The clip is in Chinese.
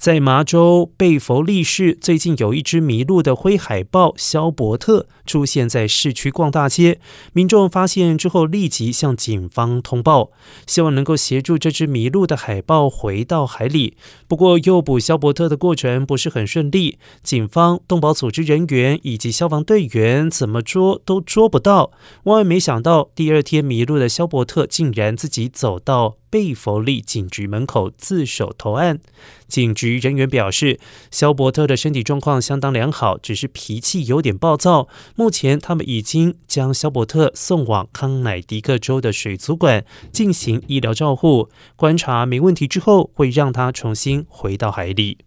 在麻州贝弗利市，最近有一只迷路的灰海豹肖伯特出现在市区逛大街，民众发现之后立即向警方通报，希望能够协助这只迷路的海豹回到海里。不过诱捕肖伯特的过程不是很顺利，警方、动保组织人员以及消防队员怎么捉都捉不到。万万没想到，第二天迷路的肖伯特竟然自己走到。贝弗利警局门口自首投案，警局人员表示，肖伯特的身体状况相当良好，只是脾气有点暴躁。目前，他们已经将肖伯特送往康乃迪克州的水族馆进行医疗照护，观察没问题之后，会让他重新回到海里。